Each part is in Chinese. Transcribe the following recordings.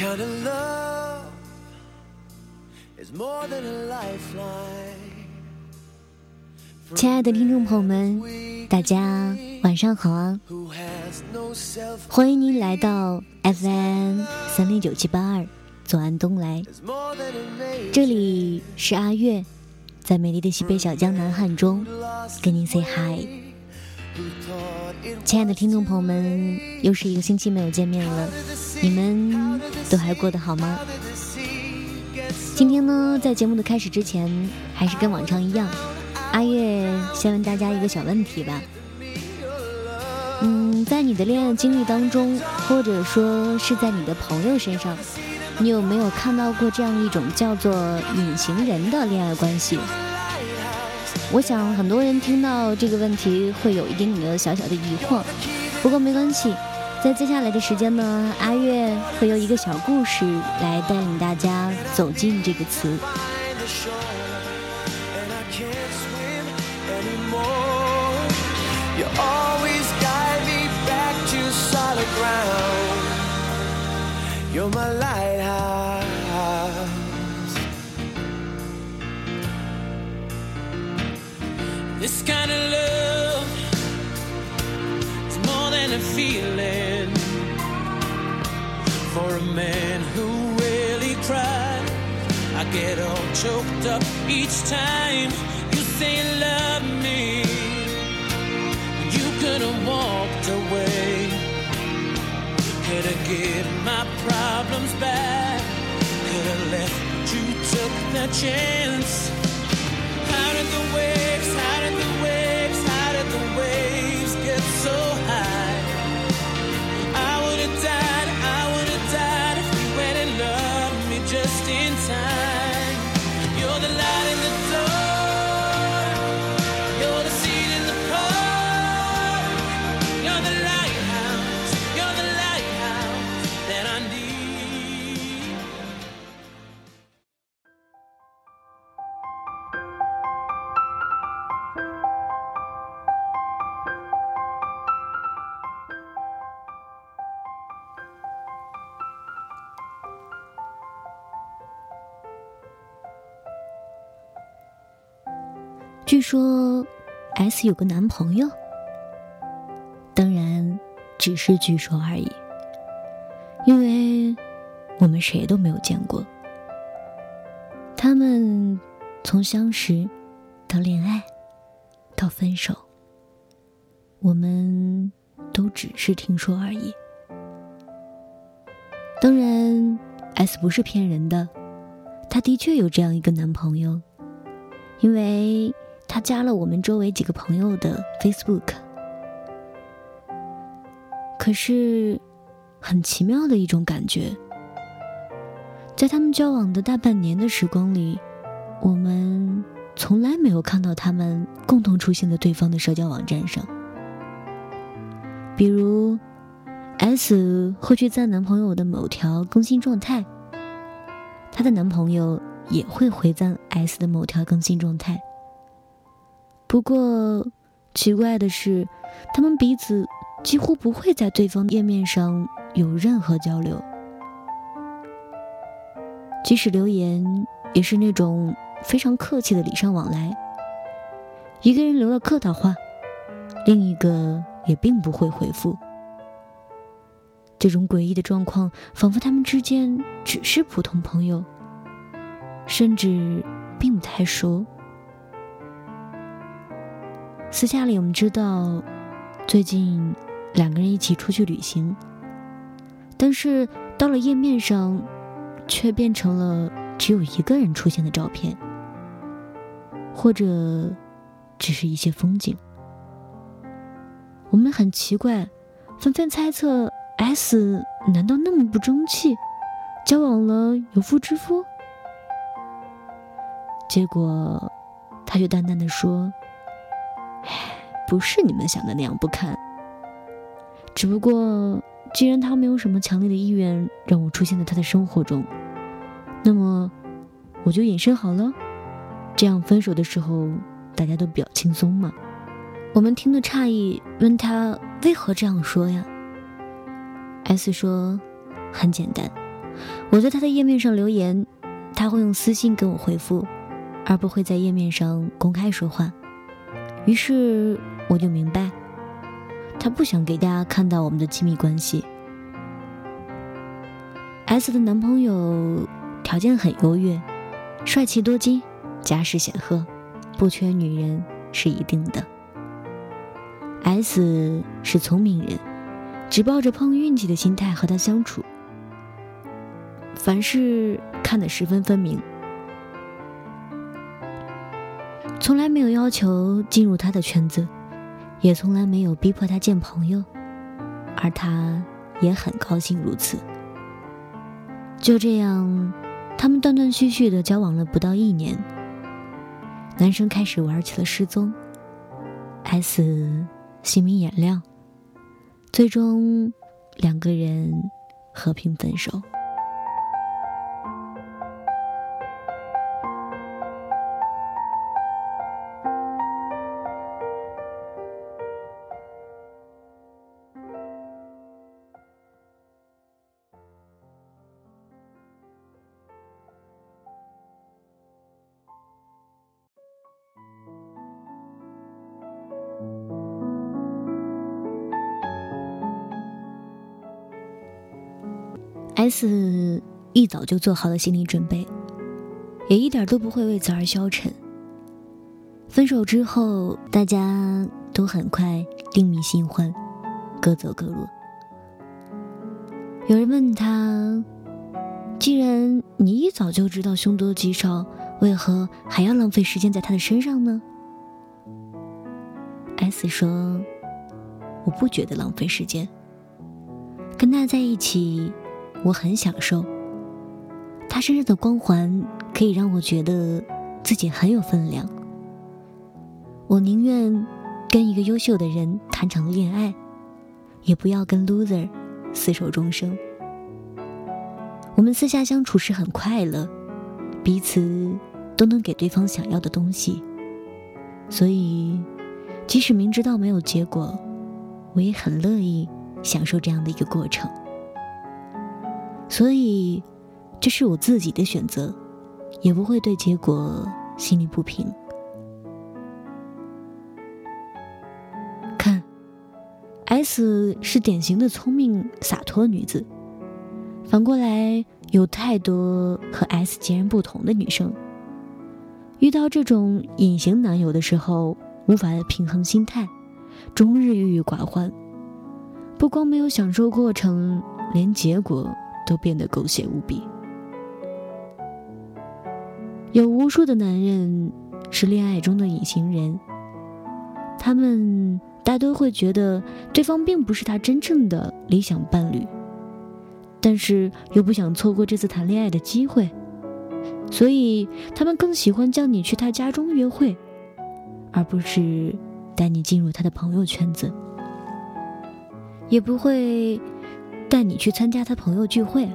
love is more than a lifeline 亲爱的听众朋友们，大家晚上好啊！欢迎您来到 FM 三零九七八二，左岸东来，这里是阿月，在美丽的西北小江南汉中跟您 say hi。亲爱的听众朋友们，又是一个星期没有见面了。你们都还过得好吗？今天呢，在节目的开始之前，还是跟往常一样，阿月先问大家一个小问题吧。嗯，在你的恋爱经历当中，或者说是在你的朋友身上，你有没有看到过这样一种叫做隐形人的恋爱关系？我想很多人听到这个问题会有一点点的小小的疑惑，不过没关系，在接下来的时间呢，阿月会用一个小故事来带领大家走进这个词。find the shore, choked up each time you say you love me. You could have walked away. Could have given my problems back. Could have left, but you took the chance. How did the waves, 据说 S 有个男朋友，当然只是据说而已，因为我们谁都没有见过。他们从相识到恋爱到分手，我们都只是听说而已。当然，S 不是骗人的，她的确有这样一个男朋友。因为他加了我们周围几个朋友的 Facebook。可是，很奇妙的一种感觉，在他们交往的大半年的时光里，我们从来没有看到他们共同出现在对方的社交网站上。比如，S 会去赞男朋友的某条更新状态，她的男朋友也会回赞 S 的某条更新状态。不过，奇怪的是，他们彼此几乎不会在对方页面上有任何交流，即使留言也是那种非常客气的礼尚往来。一个人留了客套话，另一个也并不会回复。这种诡异的状况，仿佛他们之间只是普通朋友。甚至并不太熟。私下里，我们知道，最近两个人一起出去旅行，但是到了页面上，却变成了只有一个人出现的照片，或者只是一些风景。我们很奇怪，纷纷猜测 S 难道那么不争气，交往了有妇之夫？结果，他却淡淡的说：“，不是你们想的那样不堪。只不过，既然他没有什么强烈的意愿让我出现在他的生活中，那么我就隐身好了。这样分手的时候，大家都比较轻松嘛。”我们听得诧异，问他为何这样说呀？S 说：“很简单，我在他的页面上留言，他会用私信给我回复，而不会在页面上公开说话。于是我就明白，他不想给大家看到我们的亲密关系。S 的男朋友条件很优越，帅气多金，家世显赫，不缺女人是一定的。S 是聪明人，只抱着碰运气的心态和他相处，凡事看得十分分明，从来没有要求进入他的圈子，也从来没有逼迫他见朋友，而他也很高兴如此。就这样，他们断断续续的交往了不到一年，男生开始玩起了失踪，S。心明眼亮，最终两个人和平分手。S 一早就做好了心理准备，也一点都不会为此而消沉。分手之后，大家都很快另觅新欢，各走各路。有人问他：“既然你一早就知道凶多吉少，为何还要浪费时间在他的身上呢？”S 说：“我不觉得浪费时间，跟他在一起。”我很享受，他身上的光环可以让我觉得自己很有分量。我宁愿跟一个优秀的人谈场恋爱，也不要跟 loser 厮守终生。我们私下相处时很快乐，彼此都能给对方想要的东西，所以即使明知道没有结果，我也很乐意享受这样的一个过程。所以，这是我自己的选择，也不会对结果心里不平。看，S 是典型的聪明洒脱女子，反过来有太多和 S 截然不同的女生。遇到这种隐形男友的时候，无法平衡心态，终日郁郁寡欢，不光没有享受过程，连结果。都变得狗血无比。有无数的男人是恋爱中的隐形人，他们大多会觉得对方并不是他真正的理想伴侣，但是又不想错过这次谈恋爱的机会，所以他们更喜欢叫你去他家中约会，而不是带你进入他的朋友圈子，也不会。带你去参加他朋友聚会，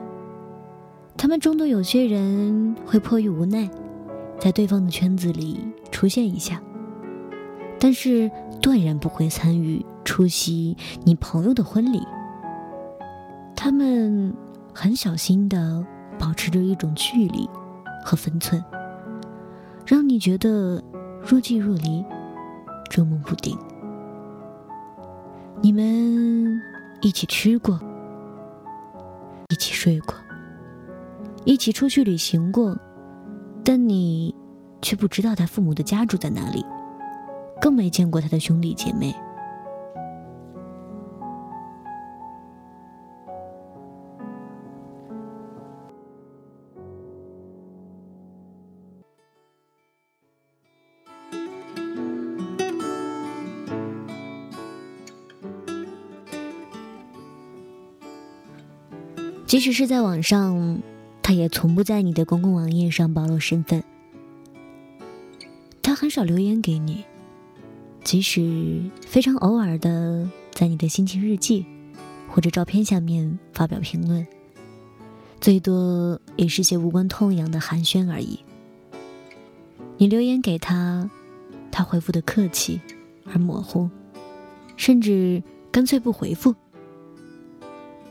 他们中的有些人会迫于无奈，在对方的圈子里出现一下，但是断然不会参与出席你朋友的婚礼。他们很小心的保持着一种距离和分寸，让你觉得若即若离，捉摸不定。你们一起吃过。一起睡过，一起出去旅行过，但你却不知道他父母的家住在哪里，更没见过他的兄弟姐妹。即使是在网上，他也从不在你的公共网页上暴露身份。他很少留言给你，即使非常偶尔的在你的心情日记或者照片下面发表评论，最多也是些无关痛痒的寒暄而已。你留言给他，他回复的客气而模糊，甚至干脆不回复。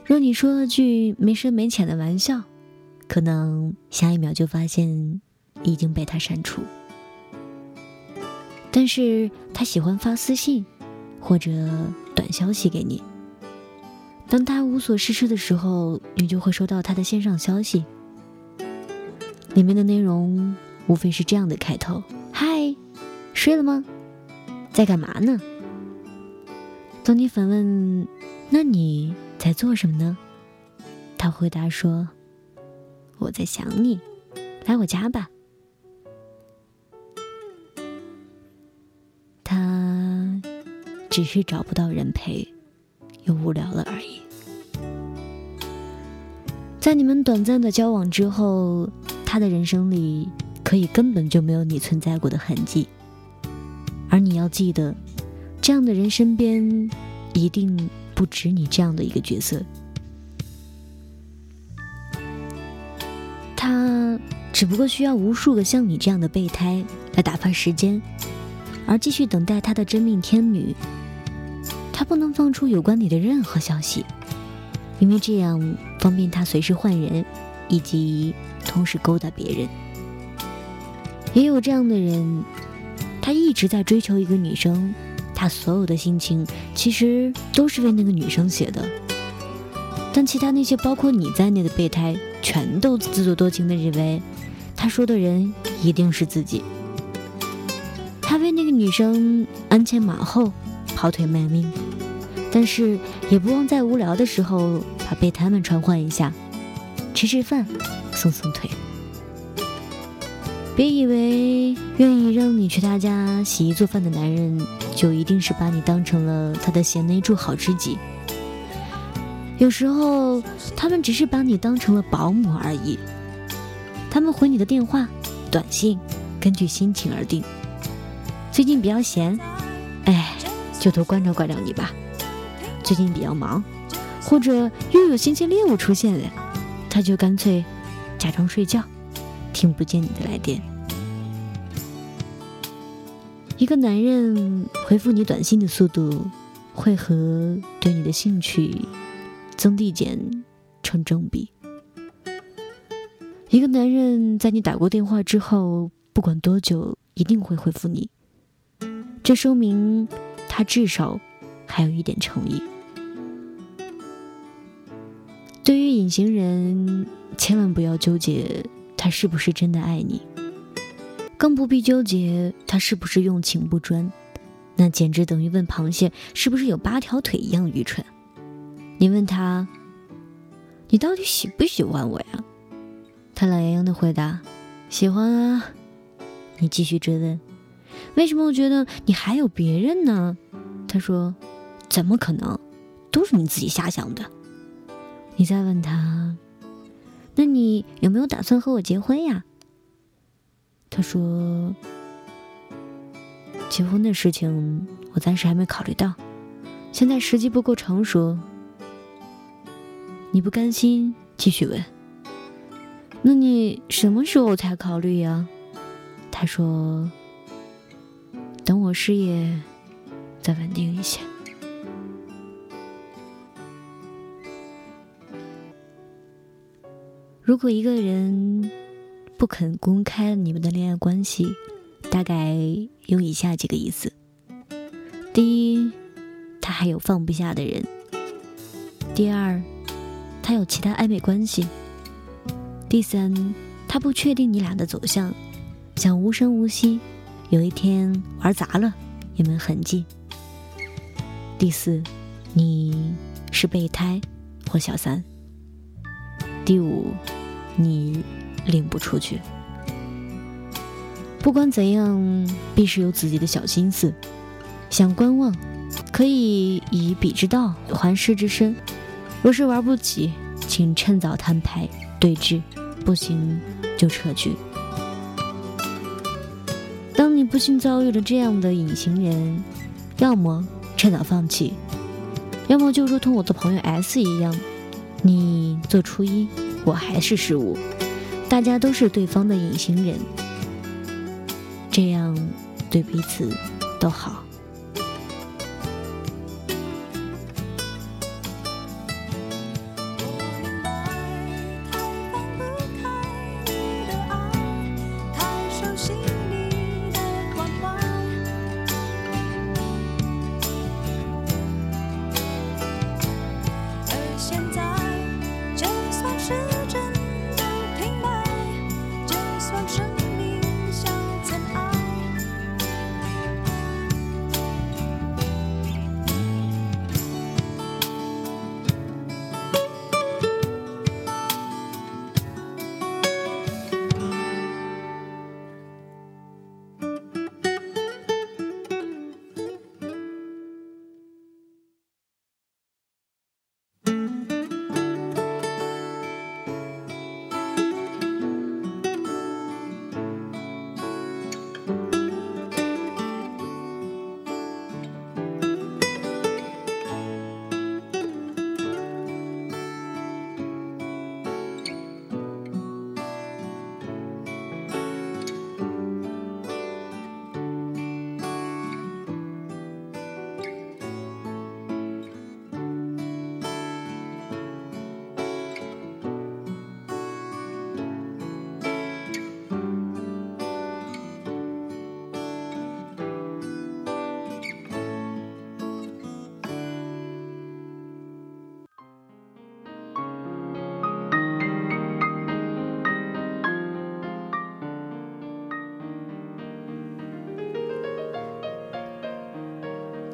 若你说了句没深没浅的玩笑，可能下一秒就发现已经被他删除。但是他喜欢发私信或者短消息给你。当他无所事事的时候，你就会收到他的线上消息，里面的内容无非是这样的开头：“嗨，睡了吗？在干嘛呢？”当你反问：“那你在做什么呢？”他回答说：“我在想你，来我家吧。”他只是找不到人陪，又无聊了而已。在你们短暂的交往之后，他的人生里可以根本就没有你存在过的痕迹。而你要记得，这样的人身边一定不止你这样的一个角色。他只不过需要无数个像你这样的备胎来打发时间。而继续等待他的真命天女，他不能放出有关你的任何消息，因为这样方便他随时换人，以及同时勾搭别人。也有这样的人，他一直在追求一个女生，他所有的心情其实都是为那个女生写的，但其他那些包括你在内的备胎，全都自作多情的认为，他说的人一定是自己。他为那个女生鞍前马后，跑腿卖命，但是也不忘在无聊的时候把备胎们传唤一下，吃吃饭，送送腿。别以为愿意让你去他家洗衣做饭的男人，就一定是把你当成了他的贤内助、好知己。有时候，他们只是把你当成了保姆而已。他们回你的电话、短信，根据心情而定。最近比较闲，哎，就多关照关照你吧。最近比较忙，或者又有新鲜猎物出现了，他就干脆假装睡觉，听不见你的来电。一个男人回复你短信的速度，会和对你的兴趣增递减成正比。一个男人在你打过电话之后，不管多久，一定会回复你。这说明他至少还有一点诚意。对于隐形人，千万不要纠结他是不是真的爱你，更不必纠结他是不是用情不专，那简直等于问螃蟹是不是有八条腿一样愚蠢。你问他，你到底喜不喜欢我呀？他懒洋洋的回答，喜欢啊。你继续追问。为什么我觉得你还有别人呢？他说：“怎么可能？都是你自己瞎想的。”你再问他：“那你有没有打算和我结婚呀？”他说：“结婚的事情我暂时还没考虑到，现在时机不够成熟。”你不甘心，继续问：“那你什么时候才考虑呀？”他说。等我事业再稳定一些。如果一个人不肯公开你们的恋爱关系，大概有以下几个意思：第一，他还有放不下的人；第二，他有其他暧昧关系；第三，他不确定你俩的走向，想无声无息。有一天玩砸了，也没痕迹。第四，你是备胎或小三。第五，你领不出去。不管怎样，必是有自己的小心思，想观望，可以以彼之道还施之身。若是玩不起，请趁早摊牌对峙，不行就撤局。当你不幸遭遇了这样的隐形人，要么趁早放弃，要么就如同我的朋友 S 一样，你做初一，我还是十五，大家都是对方的隐形人，这样对彼此都好。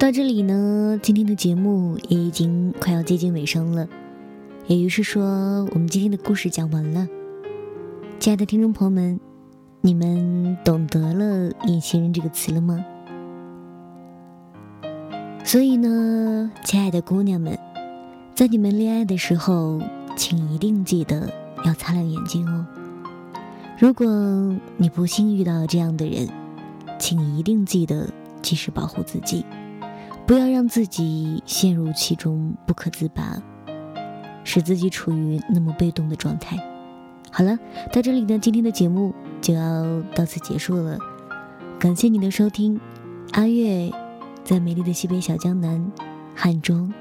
到这里呢，今天的节目也已经快要接近尾声了，也就是说，我们今天的故事讲完了。亲爱的听众朋友们，你们懂得了“隐形人”这个词了吗？所以呢，亲爱的姑娘们，在你们恋爱的时候，请一定记得要擦亮眼睛哦。如果你不幸遇到这样的人，请一定记得及时保护自己，不要让自己陷入其中不可自拔，使自己处于那么被动的状态。好了，到这里呢，今天的节目就要到此结束了。感谢你的收听，阿月在美丽的西北小江南汉中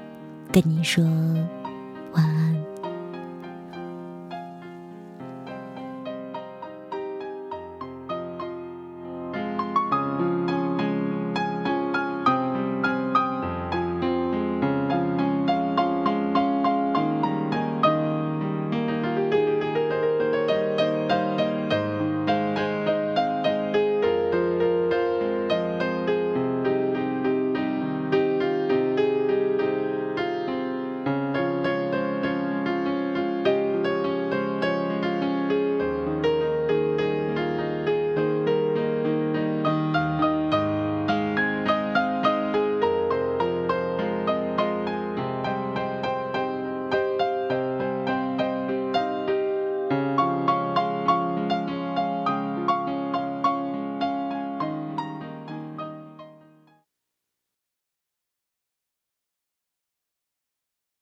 跟您说晚安。